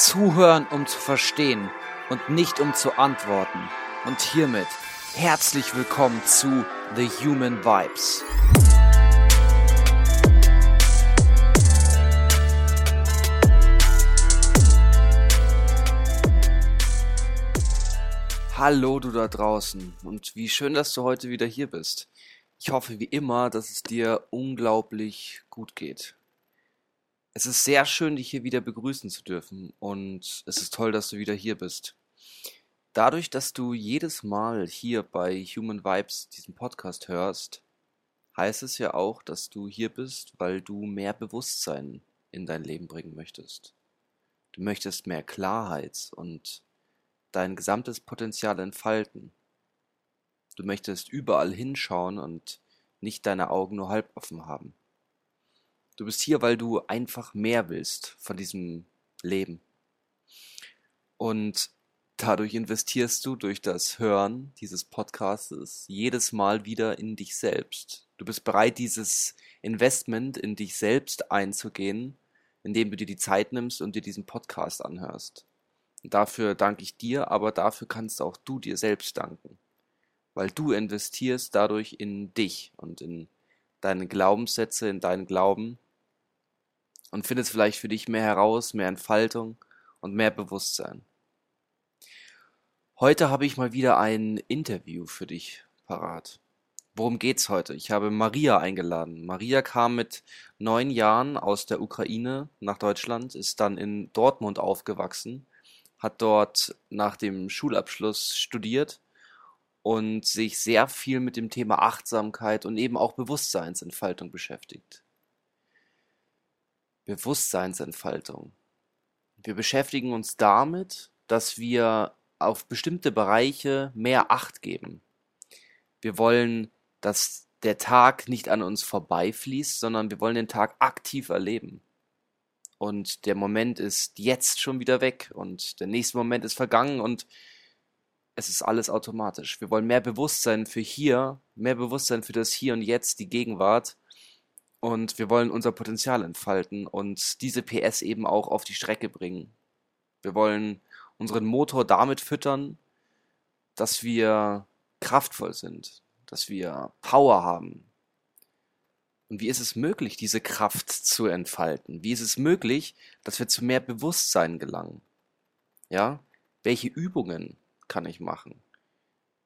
Zuhören, um zu verstehen und nicht um zu antworten. Und hiermit herzlich willkommen zu The Human Vibes. Hallo du da draußen und wie schön, dass du heute wieder hier bist. Ich hoffe wie immer, dass es dir unglaublich gut geht. Es ist sehr schön, dich hier wieder begrüßen zu dürfen und es ist toll, dass du wieder hier bist. Dadurch, dass du jedes Mal hier bei Human Vibes diesen Podcast hörst, heißt es ja auch, dass du hier bist, weil du mehr Bewusstsein in dein Leben bringen möchtest. Du möchtest mehr Klarheit und dein gesamtes Potenzial entfalten. Du möchtest überall hinschauen und nicht deine Augen nur halb offen haben. Du bist hier, weil du einfach mehr willst von diesem Leben. Und dadurch investierst du durch das Hören dieses Podcasts jedes Mal wieder in dich selbst. Du bist bereit, dieses Investment in dich selbst einzugehen, indem du dir die Zeit nimmst und dir diesen Podcast anhörst. Dafür danke ich dir, aber dafür kannst auch du dir selbst danken. Weil du investierst dadurch in dich und in deine Glaubenssätze, in deinen Glauben und findest vielleicht für dich mehr heraus, mehr Entfaltung und mehr Bewusstsein. Heute habe ich mal wieder ein Interview für dich parat. Worum geht's heute? Ich habe Maria eingeladen. Maria kam mit neun Jahren aus der Ukraine nach Deutschland, ist dann in Dortmund aufgewachsen hat dort nach dem Schulabschluss studiert und sich sehr viel mit dem Thema Achtsamkeit und eben auch Bewusstseinsentfaltung beschäftigt. Bewusstseinsentfaltung. Wir beschäftigen uns damit, dass wir auf bestimmte Bereiche mehr Acht geben. Wir wollen, dass der Tag nicht an uns vorbeifließt, sondern wir wollen den Tag aktiv erleben und der Moment ist jetzt schon wieder weg und der nächste Moment ist vergangen und es ist alles automatisch. Wir wollen mehr Bewusstsein für hier, mehr Bewusstsein für das Hier und Jetzt, die Gegenwart und wir wollen unser Potenzial entfalten und diese PS eben auch auf die Strecke bringen. Wir wollen unseren Motor damit füttern, dass wir kraftvoll sind, dass wir Power haben, und wie ist es möglich, diese Kraft zu entfalten? Wie ist es möglich, dass wir zu mehr Bewusstsein gelangen? Ja? Welche Übungen kann ich machen?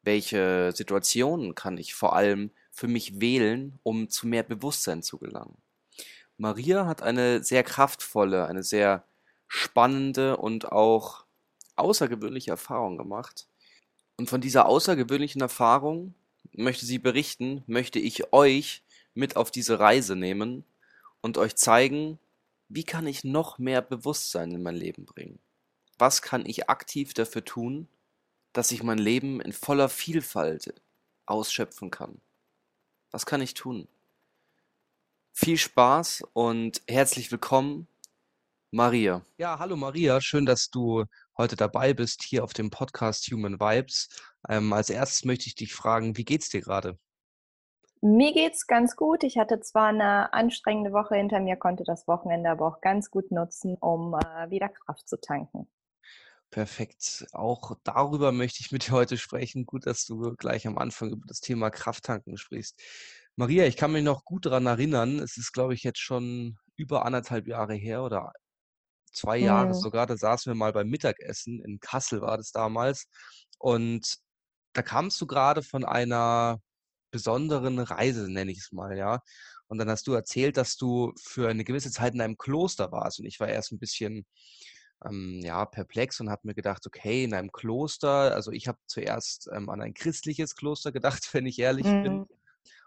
Welche Situationen kann ich vor allem für mich wählen, um zu mehr Bewusstsein zu gelangen? Maria hat eine sehr kraftvolle, eine sehr spannende und auch außergewöhnliche Erfahrung gemacht. Und von dieser außergewöhnlichen Erfahrung möchte sie berichten, möchte ich euch mit auf diese Reise nehmen und euch zeigen, wie kann ich noch mehr Bewusstsein in mein Leben bringen? Was kann ich aktiv dafür tun, dass ich mein Leben in voller Vielfalt ausschöpfen kann? Was kann ich tun? Viel Spaß und herzlich willkommen, Maria. Ja, hallo Maria, schön, dass du heute dabei bist hier auf dem Podcast Human Vibes. Ähm, als erstes möchte ich dich fragen, wie geht's dir gerade? Mir geht's ganz gut. Ich hatte zwar eine anstrengende Woche hinter mir, konnte das Wochenende aber auch ganz gut nutzen, um äh, wieder Kraft zu tanken. Perfekt. Auch darüber möchte ich mit dir heute sprechen. Gut, dass du gleich am Anfang über das Thema Krafttanken sprichst. Maria, ich kann mich noch gut daran erinnern. Es ist, glaube ich, jetzt schon über anderthalb Jahre her oder zwei Jahre mhm. sogar. Da saßen wir mal beim Mittagessen. In Kassel war das damals. Und da kamst du gerade von einer besonderen Reise, nenne ich es mal, ja. Und dann hast du erzählt, dass du für eine gewisse Zeit in einem Kloster warst. Und ich war erst ein bisschen ähm, ja, perplex und habe mir gedacht, okay, in einem Kloster, also ich habe zuerst ähm, an ein christliches Kloster gedacht, wenn ich ehrlich mhm. bin.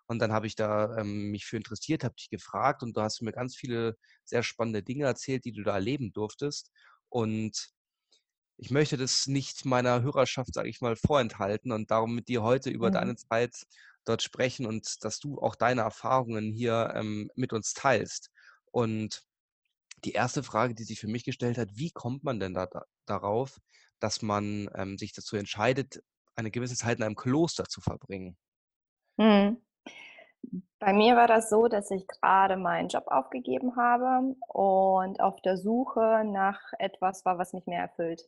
Und dann habe ich da ähm, mich für interessiert, habe dich gefragt und du hast mir ganz viele sehr spannende Dinge erzählt, die du da erleben durftest. Und ich möchte das nicht meiner Hörerschaft, sage ich mal, vorenthalten und darum mit dir heute über mhm. deine Zeit dort sprechen und dass du auch deine Erfahrungen hier ähm, mit uns teilst. Und die erste Frage, die sich für mich gestellt hat, wie kommt man denn da, da darauf, dass man ähm, sich dazu entscheidet, eine gewisse Zeit in einem Kloster zu verbringen? Hm. Bei mir war das so, dass ich gerade meinen Job aufgegeben habe und auf der Suche nach etwas war, was mich mehr erfüllt.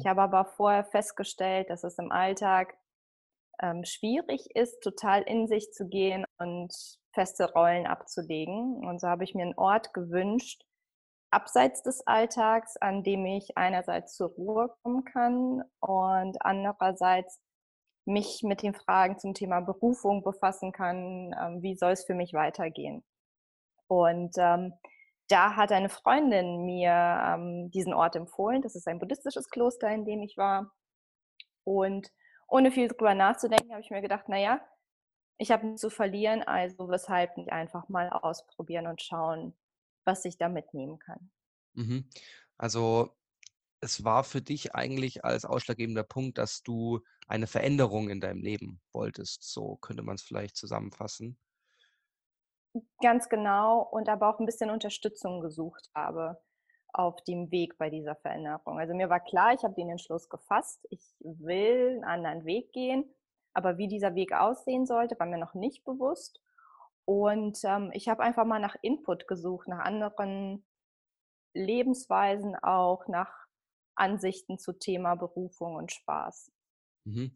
Ich Mhm. habe aber vorher festgestellt, dass es im Alltag ähm, schwierig ist, total in sich zu gehen und feste Rollen abzulegen. Und so habe ich mir einen Ort gewünscht, abseits des Alltags, an dem ich einerseits zur Ruhe kommen kann und andererseits mich mit den Fragen zum Thema Berufung befassen kann, ähm, wie soll es für mich weitergehen. Und ähm, da hat eine Freundin mir ähm, diesen Ort empfohlen. Das ist ein buddhistisches Kloster, in dem ich war. Und ohne viel drüber nachzudenken, habe ich mir gedacht, naja, ich habe nichts zu verlieren, also weshalb nicht einfach mal ausprobieren und schauen, was ich da mitnehmen kann. Mhm. Also, es war für dich eigentlich als ausschlaggebender Punkt, dass du eine Veränderung in deinem Leben wolltest. So könnte man es vielleicht zusammenfassen. Ganz genau und aber auch ein bisschen Unterstützung gesucht habe auf dem Weg bei dieser Veränderung. Also, mir war klar, ich habe den Entschluss gefasst, ich will einen anderen Weg gehen, aber wie dieser Weg aussehen sollte, war mir noch nicht bewusst. Und, ähm, ich habe einfach mal nach Input gesucht, nach anderen Lebensweisen auch, nach Ansichten zu Thema Berufung und Spaß. Mhm.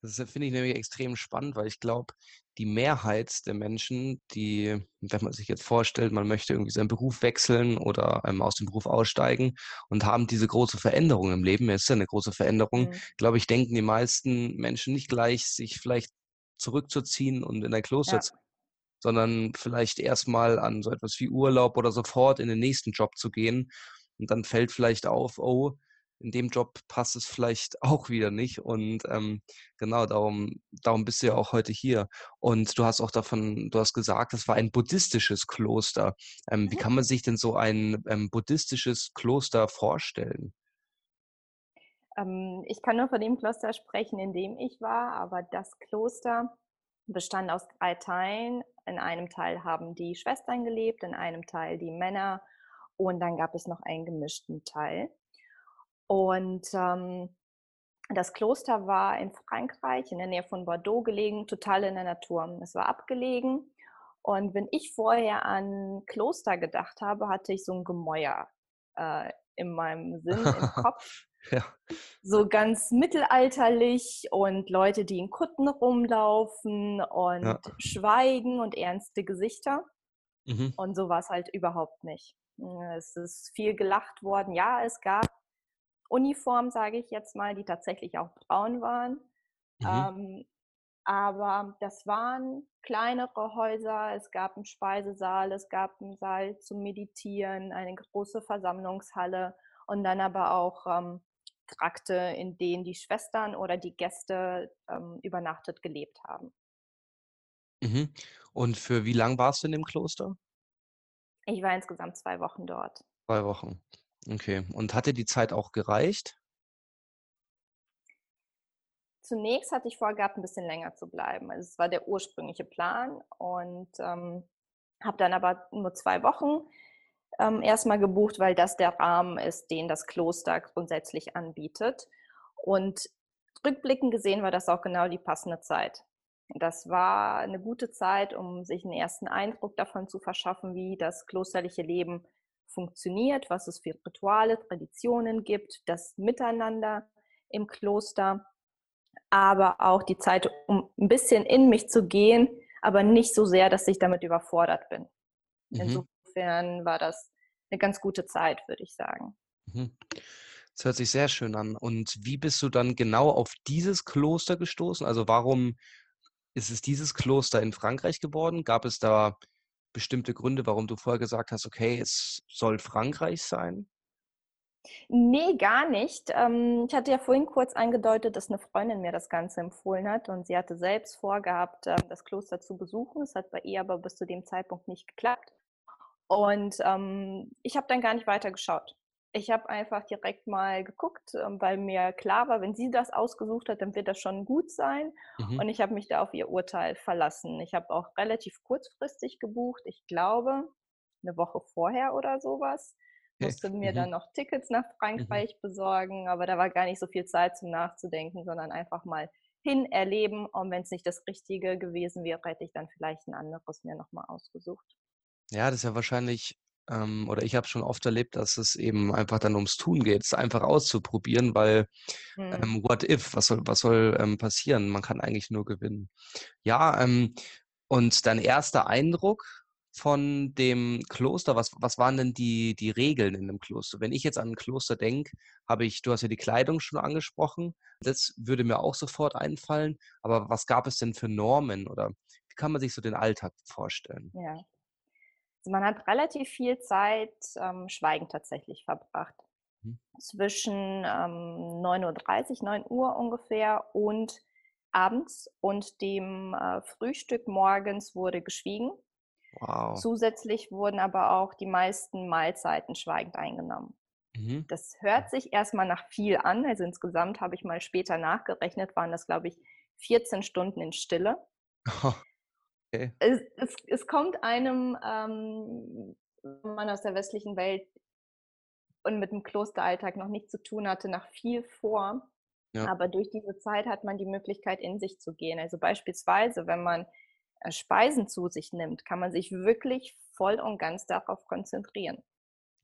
Das ist finde ich nämlich extrem spannend, weil ich glaube, die Mehrheit der Menschen, die wenn man sich jetzt vorstellt, man möchte irgendwie seinen Beruf wechseln oder, ähm, aus dem Beruf aussteigen und haben diese große Veränderung im Leben es ist ja 'ne große Veränderung, Mhm. glaube ich, denken die meisten Menschen nicht gleich, sich vielleicht zurückzuziehen und in ein Kloster Ja. zu sondern vielleicht erst mal an so etwas wie Urlaub oder sofort in den nächsten Job zu gehen. Und dann fällt vielleicht auf: „Oh, in dem Job passt es vielleicht auch wieder nicht.“ Und, ähm, genau darum darum bist du ja auch heute hier. Und du hast auch davon du hast gesagt, das war ein buddhistisches Kloster. Ähm, wie Mhm. kann man sich denn so ein, ähm, buddhistisches Kloster vorstellen? Ähm, ich kann nur von dem Kloster sprechen, in dem ich war, aber das Kloster bestand aus 3 Teilen. In einem Teil haben die Schwestern gelebt, in einem Teil die Männer und dann gab es noch einen gemischten Teil. Und, ähm, das Kloster war in Frankreich in der Nähe von Bordeaux gelegen, total in der Natur. Es war abgelegen und wenn ich vorher an Kloster gedacht habe, hatte ich so 'n Gemäuer, äh, in meinem Sinn, im Kopf. Ja. So ganz mittelalterlich und Leute, die in Kutten rumlaufen und Ja. schweigen und ernste Gesichter. Mhm. Und so war's halt überhaupt nicht. Hm, es ist viel gelacht worden. Ja, es gab Uniformen, sage ich jetzt mal, die tatsächlich auch braun waren. Mhm. Ähm, aber das waren kleinere Häuser. Es gab 'n Speisesaal, es gab 'n Saal zum Meditieren, eine große Versammlungshalle und dann aber auch, ähm, Trakte, in denen die Schwestern oder die Gäste, ähm, übernachtet gelebt haben. Mhm. Und für wie lang warst du in dem Kloster? Ich war insgesamt 2 Wochen dort. 2 Wochen. Okay. Und hat dir die Zeit auch gereicht? Zunächst hatte ich vorgehabt, 'n bisschen länger zu bleiben. Also, es war der ursprüngliche Plan und, ähm, habe dann aber nur 2 Wochen, ähm, erst mal gebucht, weil das der Rahmen ist, den das Kloster grundsätzlich anbietet. Und rückblickend gesehen war das auch genau die passende Zeit. Das war 'ne gute Zeit, um sich 'n ersten Eindruck davon zu verschaffen, wie das klösterliche Leben funktioniert, was es für Rituale, Traditionen gibt, das Miteinander im Kloster, aber auch die Zeit, um 'n bisschen in mich zu gehen, aber nicht so sehr, dass ich damit überfordert bin. Mhm. Insofern war das 'ne ganz gute Zeit, würde ich sagen. Mhm. Das hört sich sehr schön an. Und wie bist du dann genau auf dieses Kloster gestoßen? Also, warum ist es dieses Kloster in Frankreich geworden? Gab es da bestimmte Gründe, warum du vorher gesagt hast: „Okay, es soll Frankreich sein?“ Ne, gar nicht. Ähm, ich hatte ja vorhin kurz angedeutet, dass 'ne Freundin mir das Ganze empfohlen hat und sie hatte selbst vorgehabt, ähm, das Kloster zu besuchen. Es hat bei ihr aber bis zu dem Zeitpunkt nicht geklappt. Und, ähm, ich habe dann gar nicht weiter geschaut. Ich habe einfach direkt mal geguckt, ähm, weil mir klar war, wenn sie das ausgesucht hat, dann wird das schon gut sein. Mhm. Und ich habe mich da auf ihr Urteil verlassen. Ich habe auch relativ kurzfristig gebucht. Ich glaube, 'ne Woche vorher oder so was. Okay. Musste mir dann Mhm. noch Tickets nach Mhm. Frankreich besorgen, aber da war gar nicht so viel Zeit zum Nachzudenken, sondern einfach mal hin erleben. Und wenn es nicht das Richtige gewesen wäre, hätte ich dann vielleicht ein anderes mir nochmal ausgesucht. Ja, das ist ja wahrscheinlich, ähm, oder ich habe schon oft erlebt, dass es eben einfach dann ums Tun geht, es einfach auszuprobieren, weil Mhm. ähm, what if, was soll, was soll ähm, passieren? Man kann eigentlich nur gewinnen. Ja, ähm, und dein erster Eindruck von dem Kloster, was, was waren denn die, die Regeln in dem Kloster? Wenn ich jetzt an ein Kloster denke, habe ich, du hast ja die Kleidung schon angesprochen, das würde mir auch sofort einfallen, aber was gab es denn für Normen oder wie kann man sich so den Alltag vorstellen? Ja. Also man hat relativ viel Zeit ähm, schweigend tatsächlich verbracht. Mhm. Zwischen ähm, 9.30 Uhr, 9 Uhr ungefähr und abends und dem äh, Frühstück morgens wurde geschwiegen. Wow. Zusätzlich wurden aber auch die meisten Mahlzeiten schweigend eingenommen. Mhm. Das hört sich erstmal nach viel an. Also insgesamt habe ich mal später nachgerechnet, waren das, glaube ich, 14 Stunden in Stille. Okay. Es, es, es kommt einem, ähm, wenn man aus der westlichen Welt und mit dem Klosteralltag noch nichts zu tun hatte, nach viel vor. Ja. Aber durch diese Zeit hat man die Möglichkeit, in sich zu gehen. Also beispielsweise, wenn man äh, Speisen zu sich nimmt, kann man sich wirklich voll und ganz darauf konzentrieren.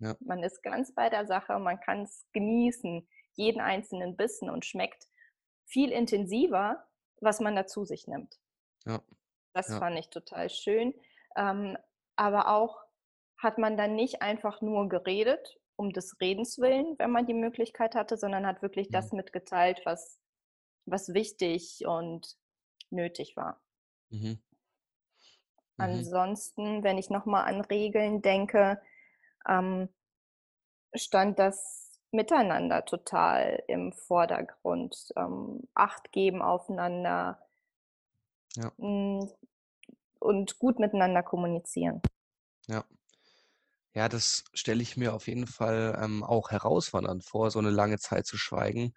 Ja. Man ist ganz bei der Sache, man kann es genießen, jeden einzelnen Bissen und schmeckt viel intensiver, was man da zu sich nimmt. Ja. Das Ja. fand ich total schön. Ähm, aber auch hat man dann nicht einfach nur geredet, um des Redens willen, wenn man die Möglichkeit hatte, sondern hat wirklich Mhm. das mitgeteilt, was, was wichtig und nötig war. Mhm. Mhm. Ansonsten, wenn ich nochmal an Regeln denke, ähm, stand das Miteinander total im Vordergrund. Ähm, Acht geben aufeinander Ja. mm, und gut miteinander kommunizieren. Ja. Ja, das stelle ich mir auf jeden Fall ähm, auch herausfordernd vor, so eine lange Zeit zu schweigen.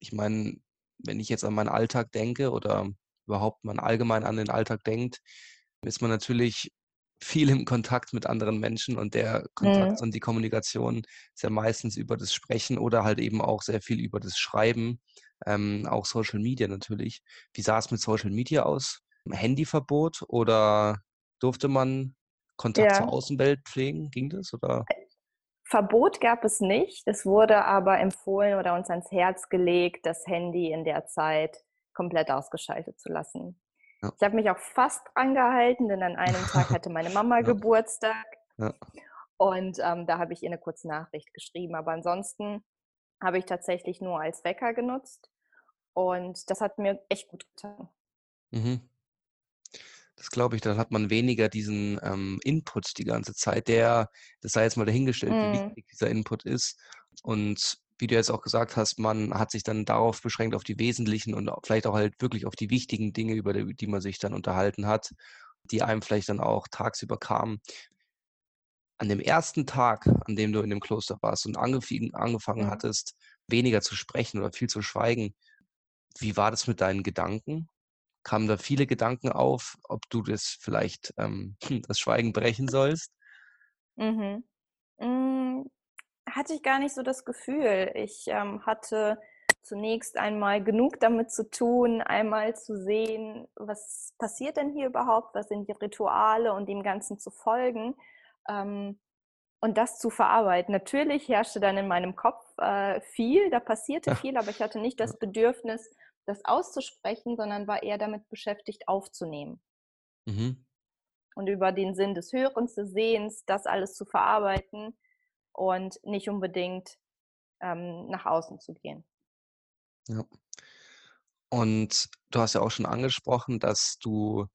Ich meine, wenn ich jetzt an meinen Alltag denke oder überhaupt man allgemein an den Alltag denkt, ist man natürlich viel im Kontakt mit anderen Menschen und der Kontakt Mhm. und die Kommunikation ist ja meistens über das Sprechen oder halt eben auch sehr viel über das Schreiben, ähm, auch Social Media natürlich. Wie sah es mit Social Media aus? Handyverbot oder durfte man Kontakt zur Ja. Außenwelt pflegen? Ging das oder? Verbot gab es nicht. Es wurde aber empfohlen oder uns ans Herz gelegt, das Handy in der Zeit komplett ausgeschaltet zu lassen. Ja. Ich habe mich auch fast dran gehalten, denn an einem Tag hatte meine Mama Ja. Geburtstag Ja. und ähm, da habe ich ihr eine kurze Nachricht geschrieben. Aber ansonsten habe ich tatsächlich nur als Wecker genutzt und das hat mir echt gut getan. Mhm. Das glaube ich, dann hat man weniger diesen ähm, Input die ganze Zeit, der, das sei jetzt mal dahingestellt, wie Mhm. wichtig dieser Input ist. Und wie du jetzt auch gesagt hast, man hat sich dann darauf beschränkt, auf die wesentlichen und vielleicht auch halt wirklich auf die wichtigen Dinge, über die, die man sich dann unterhalten hat, die einem vielleicht dann auch tagsüber kamen. An dem ersten Tag, an dem du in dem Kloster warst und angefangen Mhm. hattest, weniger zu sprechen oder viel zu schweigen, wie war das mit deinen Gedanken? Kamen da viele Gedanken auf, ob du das vielleicht ähm, das Schweigen brechen sollst? Mhm. Hm, hatte ich gar nicht so das Gefühl. Ich ähm, hatte zunächst einmal genug damit zu tun, einmal zu sehen, was passiert denn hier überhaupt, was sind die Rituale und dem Ganzen zu folgen ähm, und das zu verarbeiten. Natürlich herrschte dann in meinem Kopf äh, viel, da passierte viel, aber ich hatte nicht das Bedürfnis, das auszusprechen, sondern war eher damit beschäftigt, aufzunehmen Mhm. und über den Sinn des Hörens, des Sehens, das alles zu verarbeiten und nicht unbedingt ähm, nach außen zu gehen. Ja. Und du hast ja auch schon angesprochen, dass du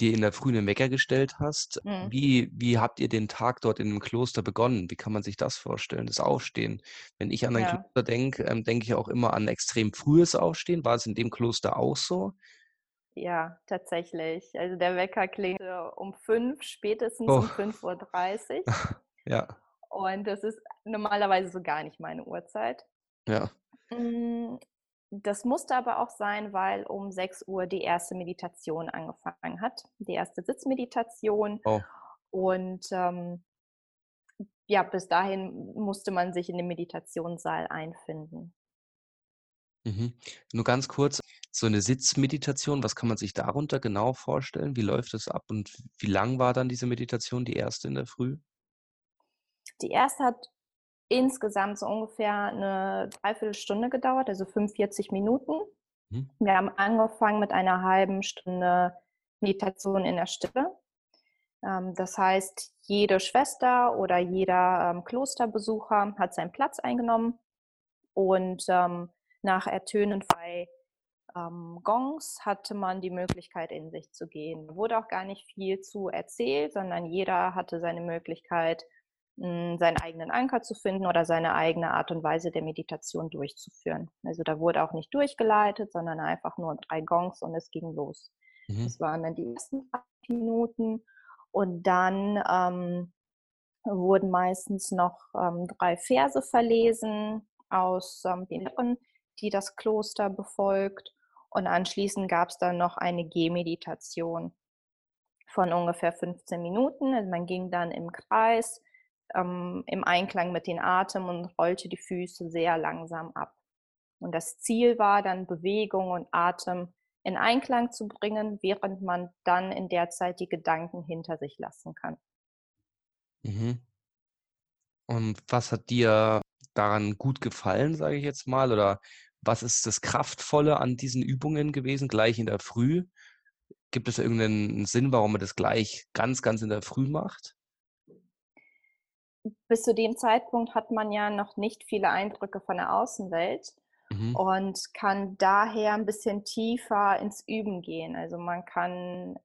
dir in der Früh einen Wecker gestellt hast. Mhm. Wie, wie habt ihr den Tag dort in dem Kloster begonnen? Wie kann man sich das vorstellen, das Aufstehen? Wenn ich an ein Ja. Kloster denke, ähm, denke ich auch immer an extrem frühes Aufstehen. War es in dem Kloster auch so? Ja, tatsächlich. Also der Wecker klingte um fünf, spätestens Oh. um 5.30 Uhr. Ja, Und das ist normalerweise so gar nicht meine Uhrzeit. ja. Das musste aber auch sein, weil um 6 Uhr die erste Meditation angefangen hat. Die erste Sitzmeditation. Oh. Und ähm, ja, bis dahin musste man sich in den Meditationssaal einfinden. Mhm. Nur ganz kurz, so 'ne Sitzmeditation, was kann man sich darunter genau vorstellen? Wie läuft das ab und wie lang war dann diese Meditation, die erste in der Früh? Die erste hat insgesamt so ungefähr 'ne 3/4 Stunde gedauert, also 45 Minuten. Mhm. Wir haben angefangen mit einer 1/2 Stunde Meditation in der Stille. Ähm, das heißt, jede Schwester oder jeder, ähm, Klosterbesucher hat seinen Platz eingenommen und, ähm, nach Ertönen 2, ähm, Gongs hatte man die Möglichkeit, in sich zu gehen. Wurde auch gar nicht viel zu erzählt, sondern jeder hatte seine Möglichkeit, seinen eigenen Anker zu finden oder seine eigene Art und Weise der Meditation durchzuführen. Also, da wurde auch nicht durchgeleitet, sondern einfach nur 3 Gongs und es ging los. Mhm. Das waren dann die ersten Minuten und dann, ähm, wurden meistens noch, ähm, 3 Verse verlesen aus, ähm, den die das Kloster befolgt und anschließend gab's dann noch eine Gehmeditation von ungefähr 15 Minuten. Also, man ging dann im Kreis, ähm, im Einklang mit den Atem und rollte die Füße sehr langsam ab. Und das Ziel war dann, Bewegung und Atem in Einklang zu bringen, während man dann in der Zeit die Gedanken hinter sich lassen kann. Mhm. Und was hat dir daran gut gefallen, sage ich jetzt mal? Oder was ist das Kraftvolle an diesen Übungen gewesen, gleich in der Früh? Gibt es irgend 'nen Sinn, warum man das gleich ganz, ganz in der Früh macht? Bis zu dem Zeitpunkt hat man ja noch nicht viele Eindrücke von der Außenwelt Mhm. und kann daher 'n bisschen tiefer ins Üben gehen. Also, man kann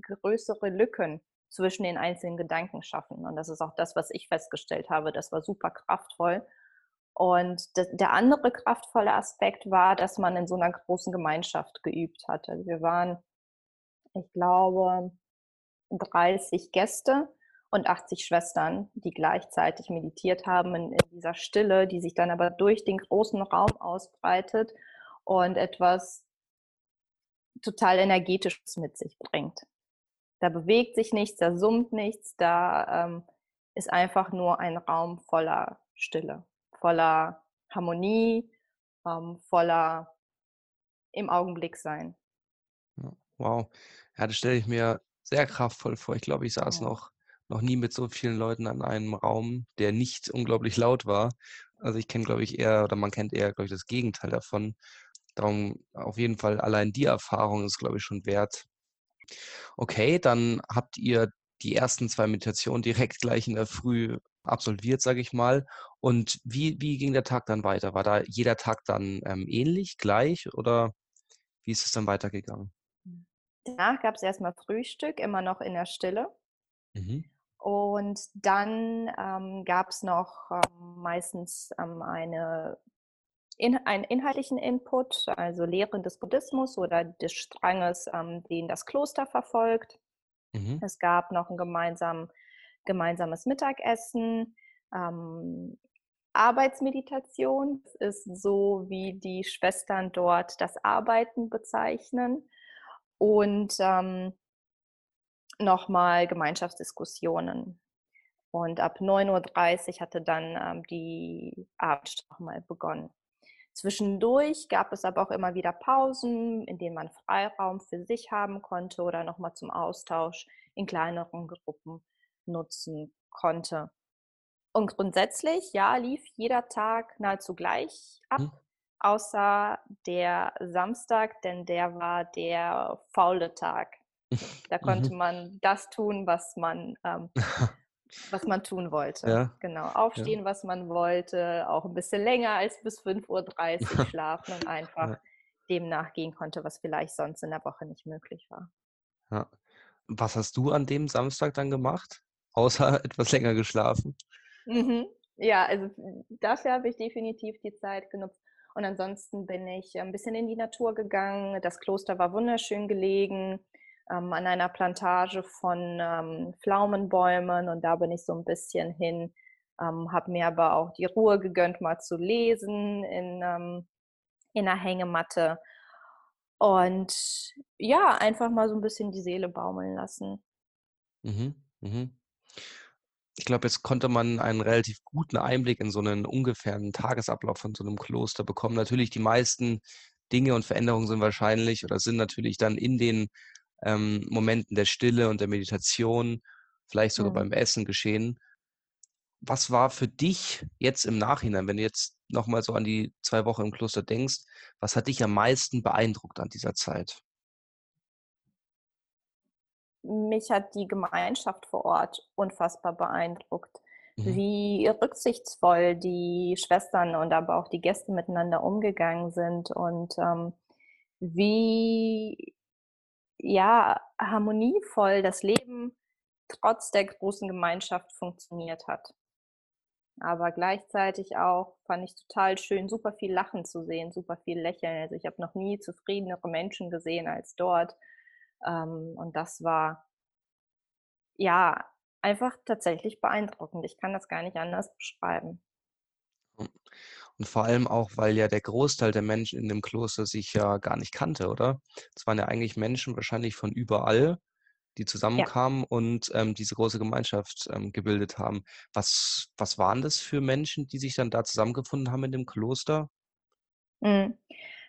größere Lücken zwischen den einzelnen Gedanken schaffen. Und das ist auch das, was ich festgestellt habe. Das war super kraftvoll. Und der andere kraftvolle Aspekt war, dass man in so 'ner großen Gemeinschaft geübt hat. Also, wir waren, ich glaube, 30 Gäste und 80 Schwestern, die gleichzeitig meditiert haben in in dieser Stille, die sich dann aber durch den großen Raum ausbreitet und etwas total Energetisches mit sich bringt. Da bewegt sich nichts, da summt nichts, da, ähm, ist einfach nur ein Raum voller Stille, voller Harmonie, ähm, voller im Augenblick sein. Wow. Ja, das stelle ich mir sehr kraftvoll vor. Ich glaube, ich saß Ja. noch noch nie mit so vielen Leuten an einem Raum, der nicht unglaublich laut war. Also, ich kenne, glaube ich, eher oder man kennt eher, glaube ich, das Gegenteil davon. Darum auf jeden Fall allein die Erfahrung ist, glaube ich, schon wert. Okay, dann habt ihr die ersten 2 Meditationen direkt gleich in der Früh absolviert, sage ich mal. Und wie wie ging der Tag dann weiter? War da jeder Tag dann, ähm, ähnlich, gleich oder wie ist es dann weitergegangen? Danach gab's erst mal Frühstück, immer noch in der Stille. Mhm. Und dann, ähm, gab's noch, ähm, meistens, ähm, eine in einen inhaltlichen Input, also Lehren des Buddhismus oder des Stranges, ähm, den das Kloster verfolgt. Mhm. Es gab noch 'n gemeinsam gemeinsames Mittagessen, ähm, Arbeitsmeditation ist so, wie die Schwestern dort das Arbeiten bezeichnen und, ähm noch mal Gemeinschaftsdiskussionen. Und ab 9:30 hatte dann, ähm, die Abendschicht noch mal begonnen. Zwischendurch gab es aber auch immer wieder Pausen, in denen man Freiraum für sich haben konnte oder noch mal zum Austausch in kleineren Gruppen nutzen konnte. Und grundsätzlich, ja, lief jeder Tag nahezu gleich Hm. ab, außer der Samstag, denn der war der faule Tag. Da konnte Mhm. man das tun, was man, ähm was man tun wollte. Ja, Genau, ja. aufstehen, was man wollte, auch 'n bisschen länger als bis 5:30 schlafen und einfach Ja. dem nachgehen konnte, was vielleicht sonst in der Woche nicht möglich war. Ja. Was hast du an dem Samstag dann gemacht, außer etwas länger geschlafen? Mhm. Ja, also, dafür habe ich definitiv die Zeit genutzt. Und ansonsten bin ich, ähm, bisschen in die Natur gegangen. Das Kloster war wunderschön gelegen, ähm, an einer Plantage von, ähm, Pflaumenbäumen und da bin ich so 'n bisschen hin, ähm, habe mir aber auch die Ruhe gegönnt, mal zu lesen in, ähm in 'ner Hängematte. Und ja, einfach mal so 'n bisschen die Seele baumeln lassen. Mhm, mhm. ich glaube, jetzt konnte man einen relativ guten Einblick in so einen ungefähren Tagesablauf von so einem Kloster bekommen. Natürlich, die meisten Dinge und Veränderungen sind wahrscheinlich oder sind natürlich dann in den ähm, Momenten der Stille und der Meditation, vielleicht sogar mhm. beim Essen geschehen. Was war für dich jetzt im Nachhinein, wenn du jetzt nochmal so an die zwei Wochen im Kloster denkst, was hat dich am meisten beeindruckt an dieser Zeit? mich hat die Gemeinschaft vor Ort unfassbar beeindruckt, mhm. wie rücksichtsvoll die Schwestern und aber auch die Gäste miteinander umgegangen sind und ähm, wie ja harmonievoll das Leben trotz der großen Gemeinschaft funktioniert hat. Aber gleichzeitig auch fand ich total schön, super viel Lachen zu sehen, super viel Lächeln. Also ich habe noch nie zufriedenere Menschen gesehen als dort. Ähm, und das war ja einfach tatsächlich beeindruckend. Ich kann das gar nicht anders beschreiben. Und vor allem auch, weil ja der Großteil der Menschen in dem Kloster sich ja gar nicht kannte, oder? Es waren ja eigentlich Menschen wahrscheinlich von überall, die zusammenkamen ja. und ähm, diese große Gemeinschaft ähm, gebildet haben. Was, was waren das für Menschen, die sich dann da zusammengefunden haben in dem Kloster? Hm.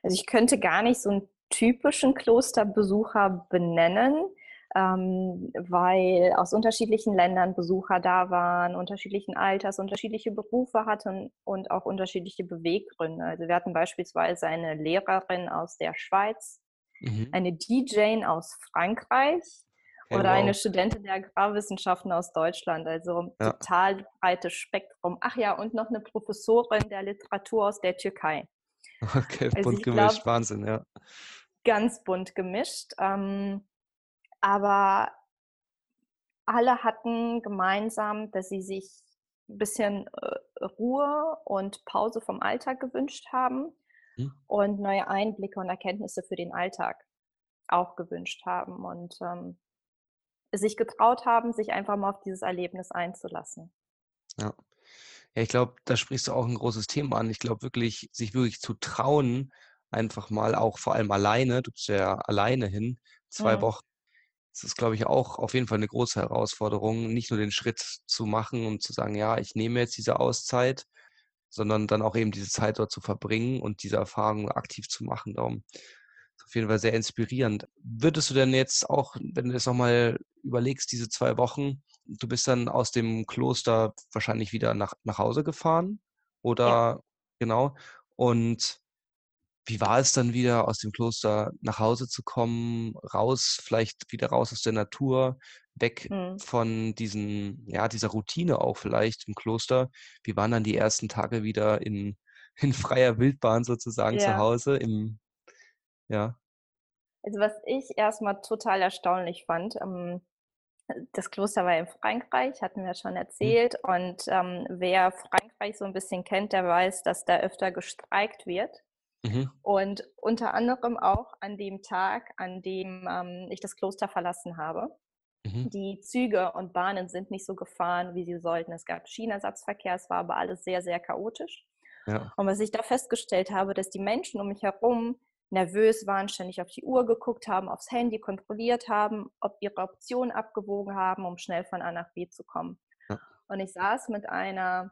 Also ich könnte gar nicht so einen typischen Klosterbesucher benennen, ähm, weil aus unterschiedlichen Ländern Besucher da waren, unterschiedlichen Alters, unterschiedliche Berufe hatten und auch unterschiedliche Beweggründe. Also wir hatten beispielsweise eine Lehrerin aus der Schweiz, mhm. eine DJ aus Frankreich oder eine Studentin der Agrarwissenschaften aus Deutschland. Also ja. total breites Spektrum. Ach ja, und noch eine Professorin der Literatur aus der Türkei. Okay, also bunt gemischt, glaub, Wahnsinn, ja. Ganz bunt gemischt. Ähm, aber alle hatten gemeinsam, dass sie sich ein bisschen äh, Ruhe und Pause vom Alltag gewünscht haben mhm. und neue Einblicke und Erkenntnisse für den Alltag auch gewünscht haben und ähm, sich getraut haben, sich einfach mal auf dieses Erlebnis einzulassen. Ja. Ja, ich glaube, da sprichst du auch ein großes Thema an. Ich glaube wirklich, sich wirklich zu trauen, einfach mal auch vor allem alleine, du bist ja alleine hin, zwei mhm. Wochen das ist, glaube ich, auch auf jeden Fall eine große Herausforderung, nicht nur den Schritt zu machen und zu sagen, ja, ich nehme jetzt diese Auszeit, sondern dann auch eben diese Zeit dort zu verbringen und diese Erfahrung aktiv zu machen. Darum ist auf jeden Fall sehr inspirierend. Würdest du denn jetzt auch, wenn du das nochmal überlegst, diese zwei Wochen, du bist dann aus dem Kloster wahrscheinlich wieder nach, nach Hause gefahren? Oder ja. genau? Und wie war es dann wieder, aus dem Kloster nach Hause zu kommen, raus, vielleicht wieder raus aus der Natur, weg mhm. von diesen, ja, dieser Routine auch vielleicht im Kloster? Wie waren dann die ersten Tage wieder in, in freier Wildbahn sozusagen ja. zu Hause im, ja? Also was ich erstmal total erstaunlich fand, ähm, das Kloster war in Frankreich, hatten wir schon mhm. erzählt. Mhm. Und ähm, wer Frankreich so ein bisschen kennt, der weiß, dass da öfter gestreikt wird. Mhm. Und unter anderem auch an dem Tag, an dem ähm, ich das Kloster verlassen habe. Mhm. Die Züge und Bahnen sind nicht so gefahren, wie sie sollten. Es gab Schienenersatzverkehr, es war aber alles sehr, sehr chaotisch. Ja. Und was ich da festgestellt habe, dass die Menschen um mich herum nervös waren, ständig auf die Uhr geguckt haben, aufs Handy kontrolliert haben, ob ihre Optionen abgewogen haben, um schnell von A nach B zu kommen. Ja. Und ich saß mit einer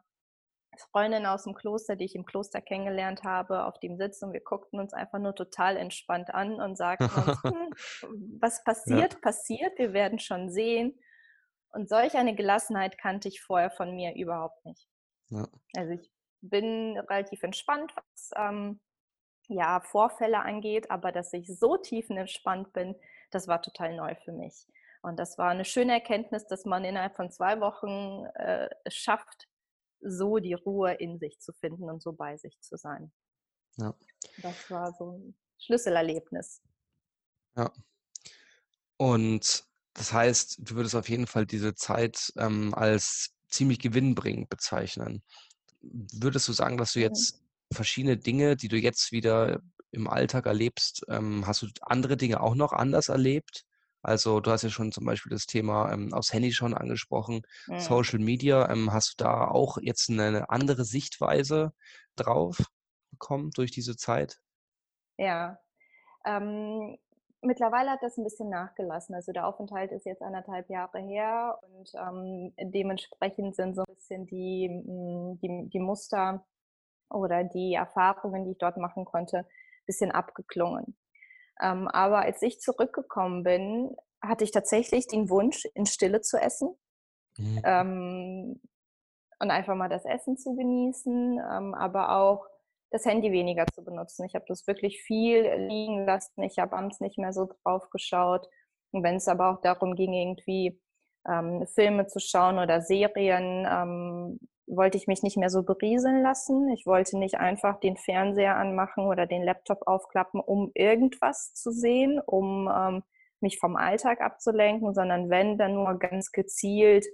Freundin aus dem Kloster, die ich im Kloster kennengelernt habe, auf dem Sitz und wir guckten uns einfach nur total entspannt an und sagten uns, hm, was passiert, ja. passiert, wir werden schon sehen. Und solch eine Gelassenheit kannte ich vorher von mir überhaupt nicht. Ja. Also ich bin relativ entspannt, was ähm, ja, Vorfälle angeht, aber dass ich so tiefenentspannt bin, das war total neu für mich. Und das war eine schöne Erkenntnis, dass man innerhalb von zwei Wochen äh, es schafft, so die Ruhe in sich zu finden und so bei sich zu sein. Ja. Das war so ein Schlüsselerlebnis. Ja. Und das heißt, du würdest auf jeden Fall diese Zeit ähm, als ziemlich gewinnbringend bezeichnen. Würdest du sagen, dass du jetzt verschiedene Dinge, die du jetzt wieder im Alltag erlebst, ähm, hast du andere Dinge auch noch anders erlebt? Also du hast ja schon zum Beispiel das Thema ähm, aufs Handy schon angesprochen, mhm. Social Media. Ähm, hast du da auch jetzt eine andere Sichtweise drauf bekommen durch diese Zeit? Ja. Ähm, mittlerweile hat das ein bisschen nachgelassen. Also der Aufenthalt ist jetzt anderthalb Jahre her und ähm, dementsprechend sind so ein bisschen die, mm, die, die Muster oder die Erfahrungen, die ich dort machen konnte, ein bisschen abgeklungen. Ähm, aber als ich zurückgekommen bin, hatte ich tatsächlich den Wunsch, in Stille zu essen. Mhm. Ähm, und einfach mal das Essen zu genießen, ähm, aber auch das Handy weniger zu benutzen. Ich habe das wirklich viel liegen lassen. Ich habe abends nicht mehr so drauf geschaut. Und wenn es aber auch darum ging, irgendwie ähm, Filme zu schauen oder Serien, ähm, wollte ich mich nicht mehr so berieseln lassen. Ich wollte nicht einfach den Fernseher anmachen oder den Laptop aufklappen, um irgendwas zu sehen, um ähm, mich vom Alltag abzulenken, sondern wenn, dann nur ganz gezielt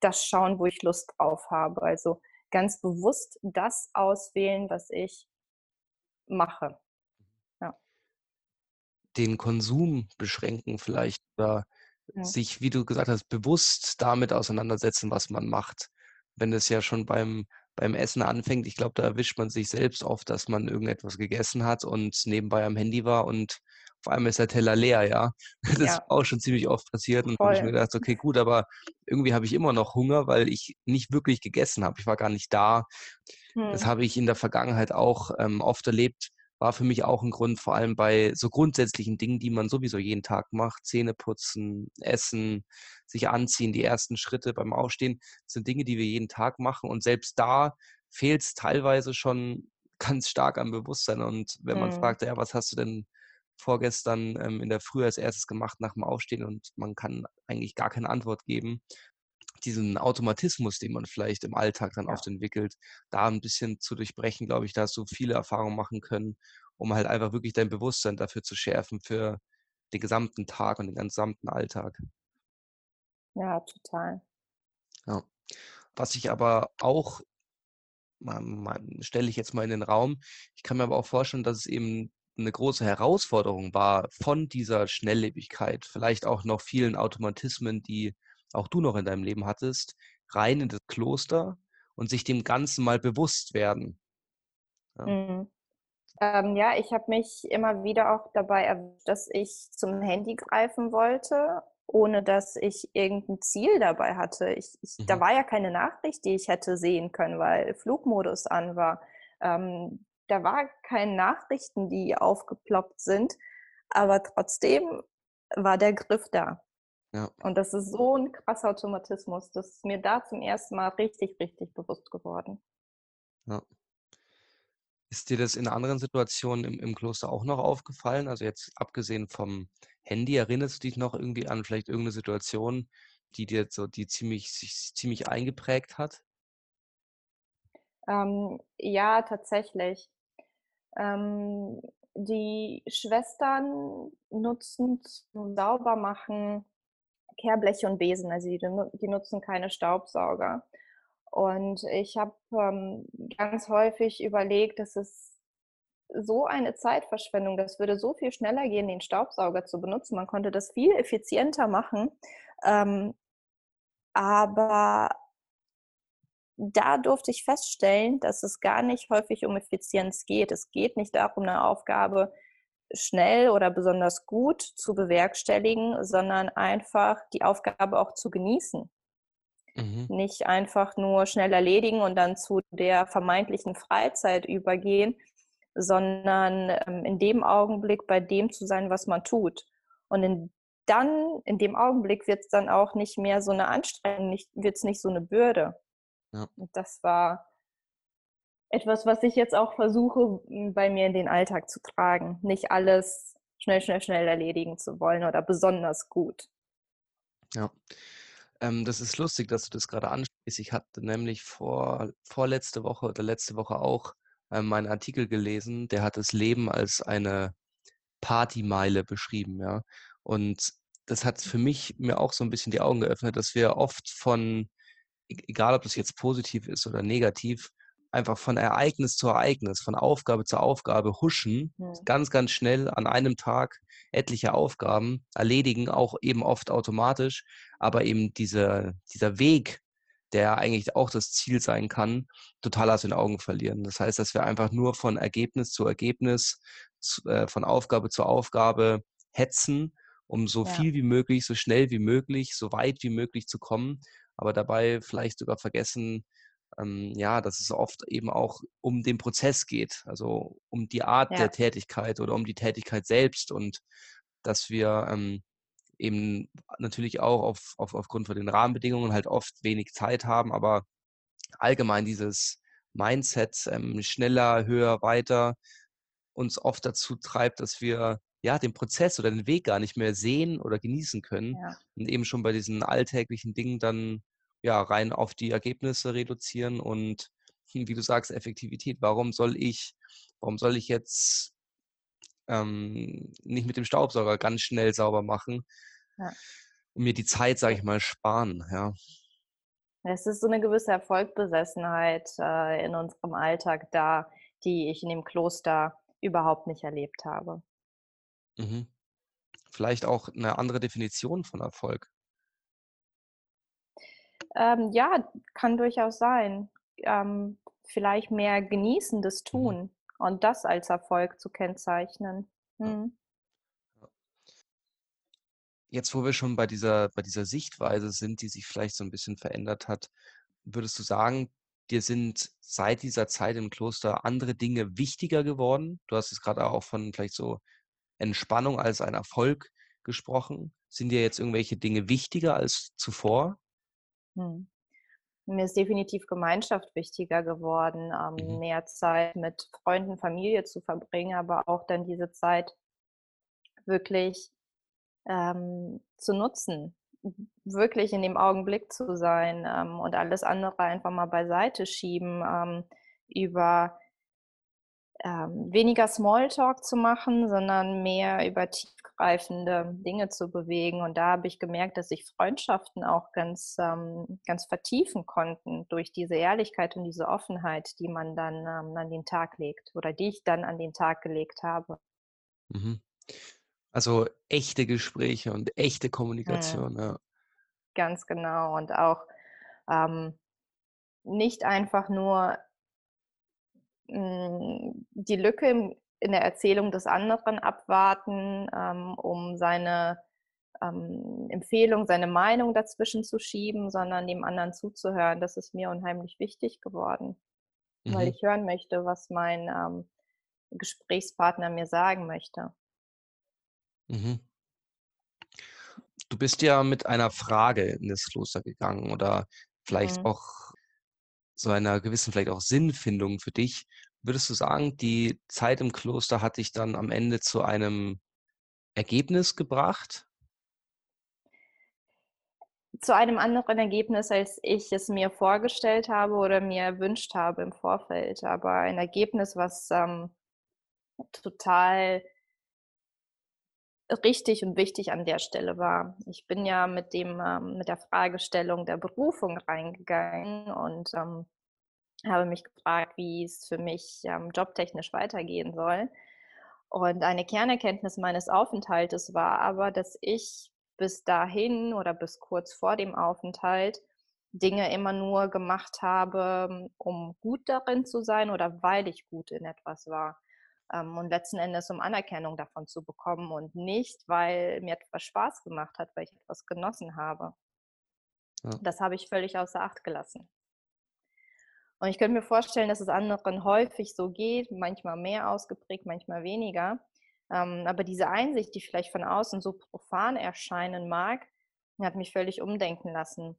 das schauen, wo ich Lust drauf habe. Also ganz bewusst das auswählen, was ich mache. Ja. Den Konsum beschränken vielleicht oder ja. sich, wie du gesagt hast, bewusst damit auseinandersetzen, was man macht. Wenn es ja schon beim, beim Essen anfängt, ich glaube, da erwischt man sich selbst oft, dass man irgendetwas gegessen hat und nebenbei am Handy war und vor allem ist der Teller leer, ja. Das ja. ist auch schon ziemlich oft passiert und habe ich mir gedacht, okay, gut, aber irgendwie habe ich immer noch Hunger, weil ich nicht wirklich gegessen habe. Ich war gar nicht da. Hm. Das habe ich in der Vergangenheit auch ähm, oft erlebt. War für mich auch ein Grund, vor allem bei so grundsätzlichen Dingen, die man sowieso jeden Tag macht. Zähne putzen, essen, sich anziehen, die ersten Schritte beim Aufstehen, sind Dinge, die wir jeden Tag machen. Und selbst da fehlt es teilweise schon ganz stark am Bewusstsein. Und wenn man hm. fragt, ja, was hast du denn vorgestern ähm, in der Früh als erstes gemacht nach dem Aufstehen und man kann eigentlich gar keine Antwort geben. Diesen Automatismus, den man vielleicht im Alltag dann oft entwickelt, da ein bisschen zu durchbrechen, glaube ich, da hast du viele Erfahrungen machen können, um halt einfach wirklich dein Bewusstsein dafür zu schärfen für den gesamten Tag und den gesamten Alltag. Ja, total. Ja. Was ich aber auch stelle ich jetzt mal in den Raum. Ich kann mir aber auch vorstellen, dass es eben eine große Herausforderung war von dieser Schnelllebigkeit, vielleicht auch noch vielen Automatismen, die auch du noch in deinem Leben hattest, rein in das Kloster und sich dem Ganzen mal bewusst werden. Ja, mhm. ähm, ja ich habe mich immer wieder auch dabei erwischt, dass ich zum Handy greifen wollte, ohne dass ich irgendein Ziel dabei hatte. Ich, ich, mhm. Da war ja keine Nachricht, die ich hätte sehen können, weil Flugmodus an war. Ähm, da war keine Nachrichten, die aufgeploppt sind, aber trotzdem war der Griff da. Ja. Und das ist so ein krasser Automatismus. Das ist mir da zum ersten Mal richtig, richtig bewusst geworden. Ja. Ist dir das in anderen Situationen im, im Kloster auch noch aufgefallen? Also jetzt abgesehen vom Handy, erinnerst du dich noch irgendwie an vielleicht irgendeine Situation, die dir so, die ziemlich, sich ziemlich eingeprägt hat? Ähm, ja, tatsächlich. Ähm, die Schwestern nutzen zum Saubermachen Kehrbleche und Besen, also die, die nutzen keine Staubsauger. Und ich habe ähm, ganz häufig überlegt, dass es so eine Zeitverschwendung, das würde so viel schneller gehen, den Staubsauger zu benutzen. Man konnte das viel effizienter machen. Ähm, aber da durfte ich feststellen, dass es gar nicht häufig um Effizienz geht. Es geht nicht darum, eine Aufgabe schnell oder besonders gut zu bewerkstelligen, sondern einfach die Aufgabe auch zu genießen. Mhm. Nicht einfach nur schnell erledigen und dann zu der vermeintlichen Freizeit übergehen, sondern ähm, in dem Augenblick bei dem zu sein, was man tut. Und in, dann, in dem Augenblick wird es dann auch nicht mehr so eine Anstrengung, wird es nicht so eine Bürde. Ja. Das war etwas, was ich jetzt auch versuche, bei mir in den Alltag zu tragen. Nicht alles schnell, schnell, schnell erledigen zu wollen oder besonders gut. Ja. Ähm, das ist lustig, dass du das gerade ansprichst. Ich hatte nämlich vor, vorletzte Woche oder letzte Woche auch ähm, meinen Artikel gelesen, der hat das Leben als eine Partymeile beschrieben, ja. Und das hat für mich mir auch so ein bisschen die Augen geöffnet, dass wir oft von E-, egal ob das jetzt positiv ist oder negativ, einfach von Ereignis zu Ereignis, von Aufgabe zu Aufgabe huschen, ja. ganz, ganz schnell an einem Tag etliche Aufgaben erledigen, auch eben oft automatisch, aber eben dieser, dieser Weg, der eigentlich auch das Ziel sein kann, total aus den Augen verlieren. Das heißt, dass wir einfach nur von Ergebnis zu Ergebnis, zu, äh, von Aufgabe zu Aufgabe hetzen, um so ja. viel wie möglich, so schnell wie möglich, so weit wie möglich zu kommen, aber dabei vielleicht sogar vergessen, ähm, ja, dass es oft eben auch um den Prozess geht, also um die Art ja. der Tätigkeit oder um die Tätigkeit selbst und dass wir ähm, eben natürlich auch auf, auf, aufgrund von den Rahmenbedingungen halt oft wenig Zeit haben, aber allgemein dieses Mindset, ähm, schneller, höher, weiter, uns oft dazu treibt, dass wir ja den Prozess oder den Weg gar nicht mehr sehen oder genießen können ja. und eben schon bei diesen alltäglichen Dingen dann ja rein auf die Ergebnisse reduzieren und wie du sagst Effektivität. Warum soll ich, warum soll ich jetzt ähm, nicht mit dem Staubsauger ganz schnell sauber machen ja. und mir die Zeit, sage ich mal, sparen? Ja. Es ist so eine gewisse Erfolgbesessenheit äh, in unserem Alltag da, die ich in dem Kloster überhaupt nicht erlebt habe. Mhm. Vielleicht auch eine andere Definition von Erfolg. Ähm, ja, kann durchaus sein. Ähm, vielleicht mehr genießendes mhm. Tun und das als Erfolg zu kennzeichnen. Mhm. Jetzt, wo wir schon bei dieser, bei dieser Sichtweise sind, die sich vielleicht so ein bisschen verändert hat, würdest du sagen, dir sind seit dieser Zeit im Kloster andere Dinge wichtiger geworden? Du hast es gerade auch von vielleicht so Entspannung als ein Erfolg gesprochen. Sind dir jetzt irgendwelche Dinge wichtiger als zuvor? Hm. Mir ist definitiv Gemeinschaft wichtiger geworden, ähm, mhm. mehr Zeit mit Freunden, Familie zu verbringen, aber auch dann diese Zeit wirklich ähm, zu nutzen, wirklich in dem Augenblick zu sein ähm, und alles andere einfach mal beiseite schieben, ähm, über ähm, weniger Smalltalk zu machen, sondern mehr über tiefgreifende Dinge zu bewegen. Und da habe ich gemerkt, dass sich Freundschaften auch ganz, ähm, ganz vertiefen konnten durch diese Ehrlichkeit und diese Offenheit, die man dann ähm, an den Tag legt oder die ich dann an den Tag gelegt habe. Mhm. Also echte Gespräche und echte Kommunikation, mhm. ja. Ganz genau. Und auch ähm, nicht einfach nur hm, die Lücke in der Erzählung des anderen abwarten, ähm, um seine ähm, Empfehlung, seine Meinung dazwischen zu schieben, sondern dem anderen zuzuhören. Das ist mir unheimlich wichtig geworden, mhm. weil ich hören möchte, was mein ähm, Gesprächspartner mir sagen möchte. Mhm. Du bist ja mit einer Frage in das Kloster gegangen oder vielleicht mhm. auch so einer gewissen vielleicht auch Sinnfindung für dich. Würdest du sagen, die Zeit im Kloster hat dich dann am Ende zu einem Ergebnis gebracht? Zu einem anderen Ergebnis, als ich es mir vorgestellt habe oder mir erwünscht habe im Vorfeld. Aber ein Ergebnis, was ähm, total richtig und wichtig an der Stelle war. Ich bin ja mit dem ähm, mit der Fragestellung der Berufung reingegangen und ähm, habe mich gefragt, wie es für mich ähm, jobtechnisch weitergehen soll. Und eine Kernerkenntnis meines Aufenthaltes war aber, dass ich bis dahin oder bis kurz vor dem Aufenthalt Dinge immer nur gemacht habe, um gut darin zu sein oder weil ich gut in etwas war ähm, und letzten Endes um Anerkennung davon zu bekommen und nicht, weil mir etwas Spaß gemacht hat, weil ich etwas genossen habe. Ja. Das habe ich völlig außer Acht gelassen. Und ich könnte mir vorstellen, dass es anderen häufig so geht, manchmal mehr ausgeprägt, manchmal weniger. Ähm, aber diese Einsicht, die vielleicht von außen so profan erscheinen mag, hat mich völlig umdenken lassen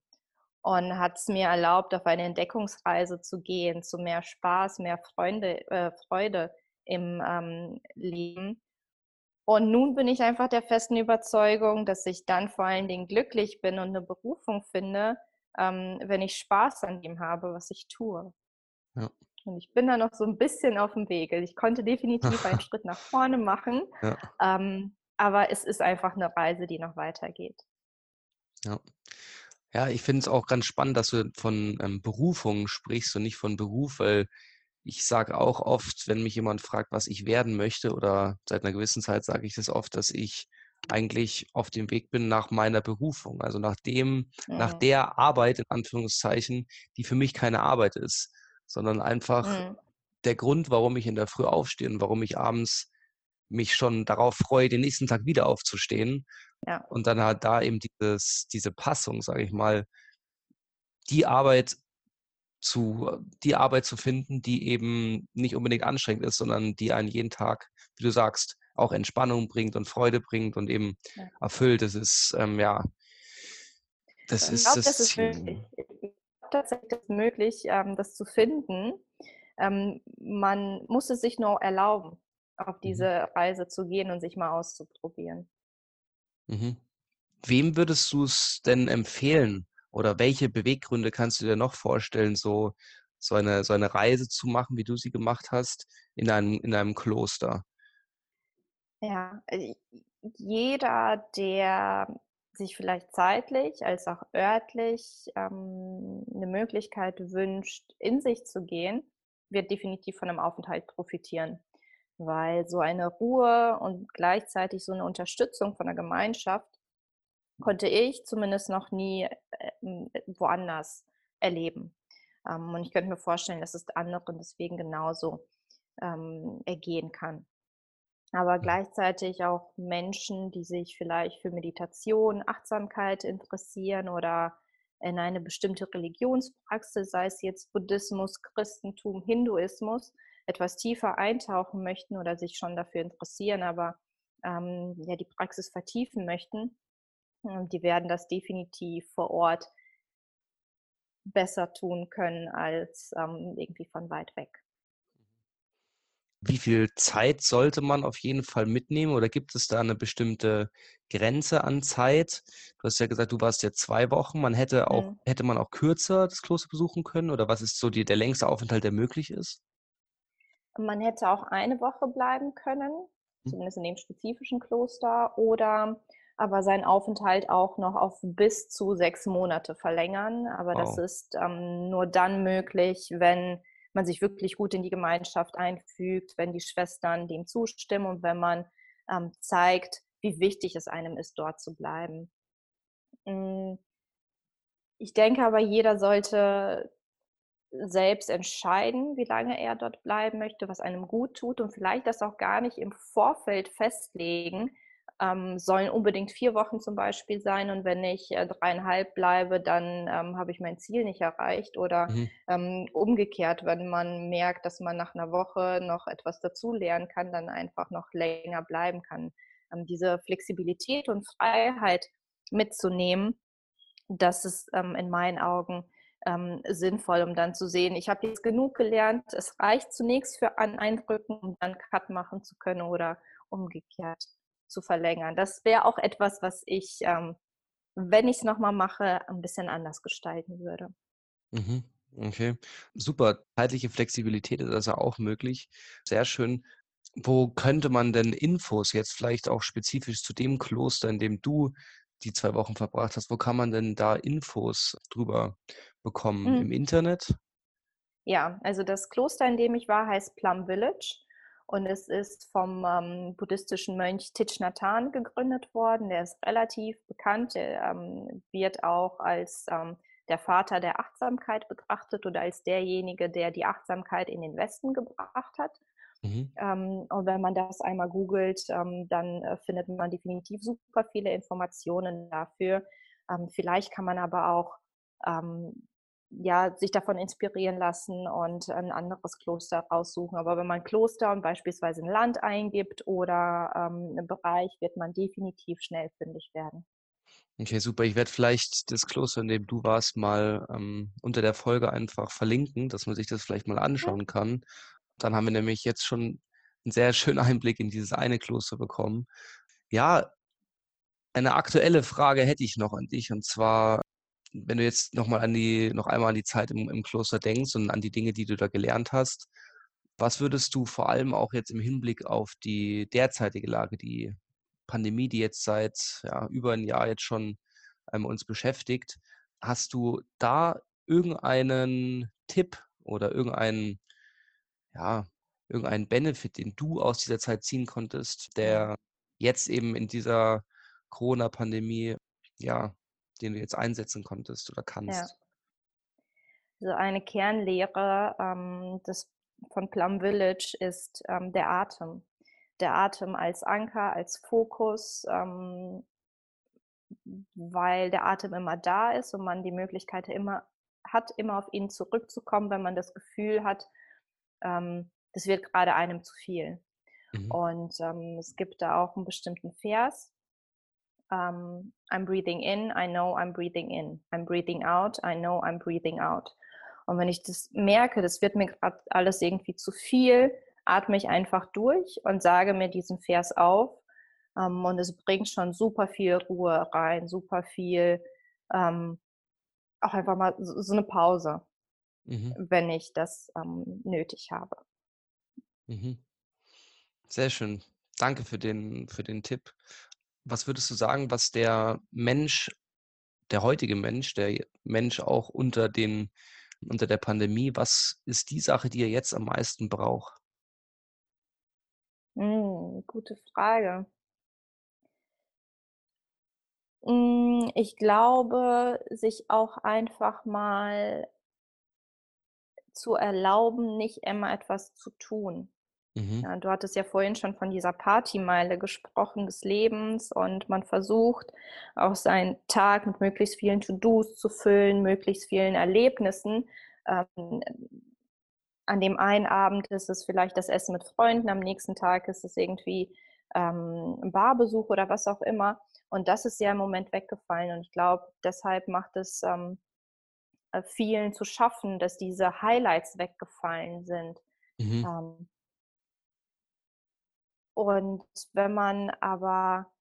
und hat es mir erlaubt, auf eine Entdeckungsreise zu gehen, zu mehr Spaß, mehr Freunde, äh, Freude im ähm, Leben. Und nun bin ich einfach der festen Überzeugung, dass ich dann vor allen Dingen glücklich bin und eine Berufung finde, ähm, wenn ich Spaß an dem habe, was ich tue. Ja. Und ich bin da noch so ein bisschen auf dem Weg. Ich konnte definitiv einen Schritt nach vorne machen, ja. ähm, aber es ist einfach eine Reise, die noch weitergeht. Ja. Ja, ich finde es auch ganz spannend, dass du von ähm, Berufung sprichst und nicht von Beruf, weil ich sage auch oft, wenn mich jemand fragt, was ich werden möchte, oder seit einer gewissen Zeit sage ich das oft, dass ich eigentlich auf dem Weg bin nach meiner Berufung, also nach dem, mhm. nach der Arbeit in Anführungszeichen, die für mich keine Arbeit ist, sondern einfach mhm. der Grund, warum ich in der Früh aufstehe und warum ich abends mich schon darauf freue, den nächsten Tag wieder aufzustehen. Ja. Und dann halt da eben dieses, diese Passung, sage ich mal, die Arbeit zu, die Arbeit zu finden, die eben nicht unbedingt anstrengend ist, sondern die einen jeden Tag, wie du sagst, auch Entspannung bringt und Freude bringt und eben ja. erfüllt. Das ist, ähm, ja, das ich ist glaub, das, das ist glaube tatsächlich, ist möglich, ähm, das zu finden. Ähm, man muss es sich nur erlauben, auf mhm. diese. Reise zu gehen und sich mal auszuprobieren. Mhm. Wem würdest du es denn empfehlen? Oder welche Beweggründe kannst du dir noch vorstellen, so, so, eine, so eine Reise zu machen, wie du sie gemacht hast, in einem, in einem Kloster? Ja, äh, jeder, der sich vielleicht zeitlich als auch örtlich ähm, eine Möglichkeit wünscht, in sich zu gehen, wird definitiv von einem Aufenthalt profitieren. Weil so eine Ruhe und gleichzeitig so eine Unterstützung von der Gemeinschaft konnte ich zumindest noch nie äh, woanders erleben. Ähm, und ich könnte mir vorstellen, dass es anderen deswegen genauso ähm, ergehen kann. Aber gleichzeitig auch Menschen, die sich vielleicht für Meditation, Achtsamkeit interessieren oder in eine bestimmte Religionspraxis, sei es jetzt Buddhismus, Christentum, Hinduismus, etwas tiefer eintauchen möchten oder sich schon dafür interessieren, aber ähm, ja, die Praxis vertiefen möchten, die werden das definitiv vor Ort besser tun können als ähm, irgendwie von weit weg. Wie viel Zeit sollte man auf jeden Fall mitnehmen oder gibt es da eine bestimmte Grenze an Zeit? Du hast ja gesagt, du warst ja zwei Wochen. Man hätte auch, mhm. hätte man auch kürzer das Kloster besuchen können oder was ist so die, der längste Aufenthalt, der möglich ist? Man hätte auch eine Woche bleiben können, mhm. zumindest in dem spezifischen Kloster, oder aber seinen Aufenthalt auch noch auf bis zu sechs Monate verlängern. Aber wow. das ist ähm, nur dann möglich, wenn man sich wirklich gut in die Gemeinschaft einfügt, wenn die Schwestern dem zustimmen und wenn man ähm, zeigt, wie wichtig es einem ist, dort zu bleiben. Hm, ich denke aber, jeder sollte selbst entscheiden, wie lange er dort bleiben möchte, was einem gut tut und vielleicht das auch gar nicht im Vorfeld festlegen, ähm, sollen unbedingt vier Wochen zum Beispiel sein und wenn ich äh, dreieinhalb bleibe, dann ähm, habe ich mein Ziel nicht erreicht oder mhm. ähm, umgekehrt, wenn man merkt, dass man nach einer Woche noch etwas dazulernen kann, dann einfach noch länger bleiben kann. Ähm, diese Flexibilität und Freiheit mitzunehmen, das ist ähm, in meinen Augen ähm, sinnvoll, um dann zu sehen, ich habe jetzt genug gelernt, es reicht zunächst für an Eindrücken, um dann Cut machen zu können oder umgekehrt zu verlängern. Das wäre auch etwas, was ich, ähm, wenn ich es nochmal mache, ein bisschen anders gestalten würde. Mhm. Okay, super. Zeitliche Flexibilität ist also auch möglich. Sehr schön. Wo könnte man denn Infos jetzt vielleicht auch spezifisch zu dem Kloster, in dem du die zwei Wochen verbracht hast, wo kann man denn da Infos drüber bekommen? Mhm. Im Internet? Ja, also das Kloster, in dem ich war, heißt Plum Village. Und es ist vom ähm, buddhistischen Mönch Thich Nhat Hanh gegründet worden. Der ist relativ bekannt. Der ähm, wird auch als ähm, der Vater der Achtsamkeit betrachtet oder als derjenige, der die Achtsamkeit in den Westen gebracht hat. Mhm. Ähm, und wenn man das einmal googelt, ähm, dann äh, findet man definitiv super viele Informationen dafür. Ähm, vielleicht kann man aber auch ja, sich davon inspirieren lassen und ein anderes Kloster raussuchen. Aber wenn man Kloster und beispielsweise ein Land eingibt oder ähm, einen Bereich, wird man definitiv schnell fündig werden. Okay, super. Ich werde vielleicht das Kloster, in dem du warst, mal ähm, unter der Folge einfach verlinken, dass man sich das vielleicht mal anschauen kann. Dann haben wir nämlich jetzt schon einen sehr schönen Einblick in dieses eine Kloster bekommen. Ja, eine aktuelle Frage hätte ich noch an dich und zwar wenn du jetzt noch mal an die, noch einmal an die Zeit im, im Kloster denkst und an die Dinge, die du da gelernt hast, was würdest du vor allem auch jetzt im Hinblick auf die derzeitige Lage, die Pandemie, die jetzt seit ja, über ein Jahr jetzt schon ähm, uns beschäftigt, hast du da irgendeinen Tipp oder irgendeinen, ja, irgendeinen Benefit, den du aus dieser Zeit ziehen konntest, der jetzt eben in dieser Corona-Pandemie ja den du jetzt einsetzen konntest oder kannst? Ja. Also eine Kernlehre ähm, des, von Plum Village ist ähm, der Atem. der Atem als Anker, als Fokus, ähm, weil der Atem immer da ist und man die Möglichkeit immer hat, immer auf ihn zurückzukommen, wenn man das Gefühl hat, ähm, das wird gerade einem zu viel. Mhm. Und ähm, es gibt da auch einen bestimmten Vers. Um, I'm breathing in, I know I'm breathing in. I'm breathing out, I know I'm breathing out. Und wenn ich das merke, das wird mir gerade alles irgendwie zu viel, atme ich einfach durch und sage mir diesen Vers auf. Um, und es bringt schon super viel Ruhe rein, super viel, um, auch einfach mal so, so eine Pause, mhm. wenn ich das nötig habe. Mhm. Sehr schön. Danke für den, für den Tipp. Was würdest du sagen, was der Mensch, der heutige Mensch, der Mensch auch unter den, unter der Pandemie, was ist die Sache, die er jetzt am meisten braucht? Hm, gute Frage. Hm, ich glaube, sich auch einfach mal zu erlauben, nicht immer etwas zu tun. Mhm. Ja, du hattest ja vorhin schon von dieser Partymeile gesprochen des Lebens und man versucht auch seinen Tag mit möglichst vielen To-Dos zu füllen, möglichst vielen Erlebnissen. Ähm, an dem einen Abend ist es vielleicht das Essen mit Freunden, am nächsten Tag ist es irgendwie ähm, ein Barbesuch oder was auch immer. Und das ist ja im Moment weggefallen. Und ich glaube, deshalb macht es ähm, äh, vielen zu schaffen, dass diese Highlights weggefallen sind. Mhm. Ähm, und wenn man aber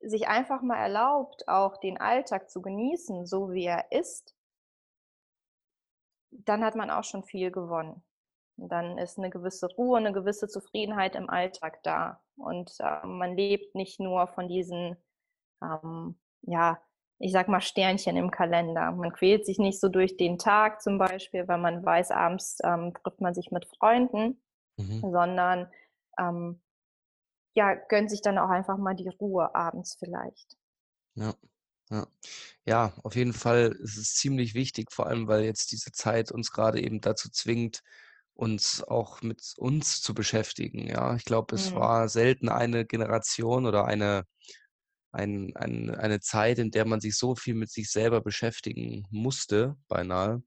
sich einfach mal erlaubt, auch den Alltag zu genießen, so wie er ist, dann hat man auch schon viel gewonnen. dann ist eine gewisse Ruhe, eine gewisse Zufriedenheit im Alltag da. Und äh, man lebt nicht nur von diesen, ähm, ja, ich sag mal Sternchen im Kalender. Man quält sich nicht so durch den Tag zum Beispiel, weil man weiß, abends ähm, trifft man sich mit Freunden, mhm. sondern ähm, ja, gönnt sich dann auch einfach mal die Ruhe abends vielleicht. Ja. Ja. ja, auf jeden Fall ist es ziemlich wichtig, vor allem weil jetzt diese Zeit uns gerade eben dazu zwingt, uns auch mit uns zu beschäftigen. Ja, ich glaube, es mhm. war selten eine Generation oder eine, ein, ein, eine Zeit, in der man sich so viel mit sich selber beschäftigen musste, beinahe.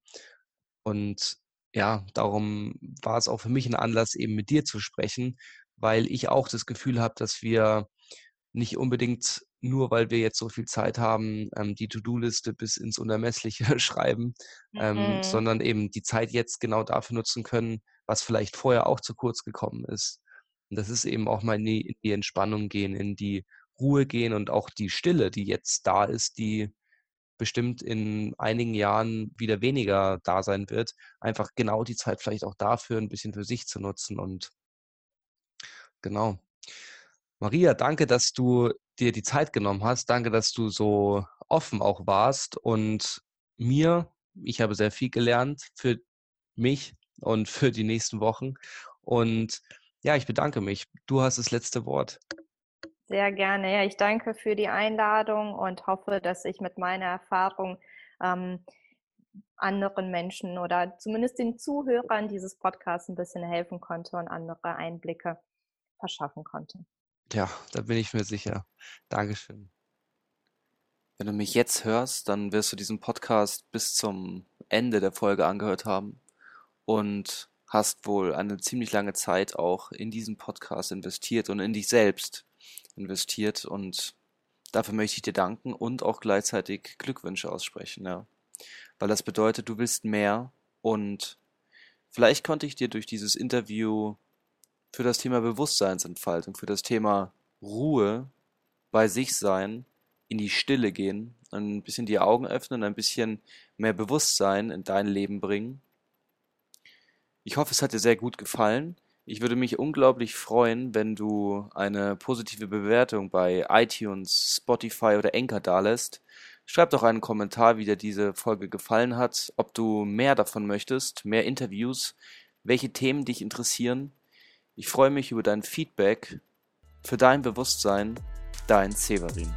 Und ja, darum war es auch für mich ein Anlass, eben mit dir zu sprechen, weil ich auch das Gefühl habe, dass wir nicht unbedingt nur, weil wir jetzt so viel Zeit haben, ähm, die To-Do-Liste bis ins Unermessliche schreiben, ähm, mhm. sondern eben die Zeit jetzt genau dafür nutzen können, was vielleicht vorher auch zu kurz gekommen ist. Und das ist eben auch mal in die, in die Entspannung gehen, in die Ruhe gehen und auch die Stille, die jetzt da ist, die bestimmt in einigen Jahren wieder weniger da sein wird, einfach genau die Zeit vielleicht auch dafür ein bisschen für sich zu nutzen und genau. Maria, danke, dass du dir die Zeit genommen hast. Danke, dass du so offen auch warst und mir, ich habe sehr viel gelernt für mich und für die nächsten Wochen. Und ja, ich bedanke mich. Du hast das letzte Wort. Sehr gerne. Ja, ich danke für die Einladung und hoffe, dass ich mit meiner Erfahrung ähm, anderen Menschen oder zumindest den Zuhörern dieses Podcasts ein bisschen helfen konnte und andere Einblicke verschaffen konnte. Ja, da bin ich mir sicher. Dankeschön. Wenn du mich jetzt hörst, dann wirst du diesen Podcast bis zum Ende der Folge angehört haben und hast wohl eine ziemlich lange Zeit auch in diesen Podcast investiert und in dich selbst investiert und dafür möchte ich dir danken und auch gleichzeitig Glückwünsche aussprechen, ja. Weil das bedeutet, du willst mehr und vielleicht konnte ich dir durch dieses Interview für das Thema Bewusstseinsentfaltung, für das Thema Ruhe bei sich sein, in die Stille gehen, ein bisschen die Augen öffnen, ein bisschen mehr Bewusstsein in dein Leben bringen. Ich hoffe, es hat dir sehr gut gefallen. Ich würde mich unglaublich freuen, wenn du eine positive Bewertung bei iTunes, Spotify oder Anchor dalässt. Schreib doch einen Kommentar, wie dir diese Folge gefallen hat, ob du mehr davon möchtest, mehr Interviews, welche Themen dich interessieren. Ich freue mich über dein Feedback. Für dein Bewusstsein, dein Severin.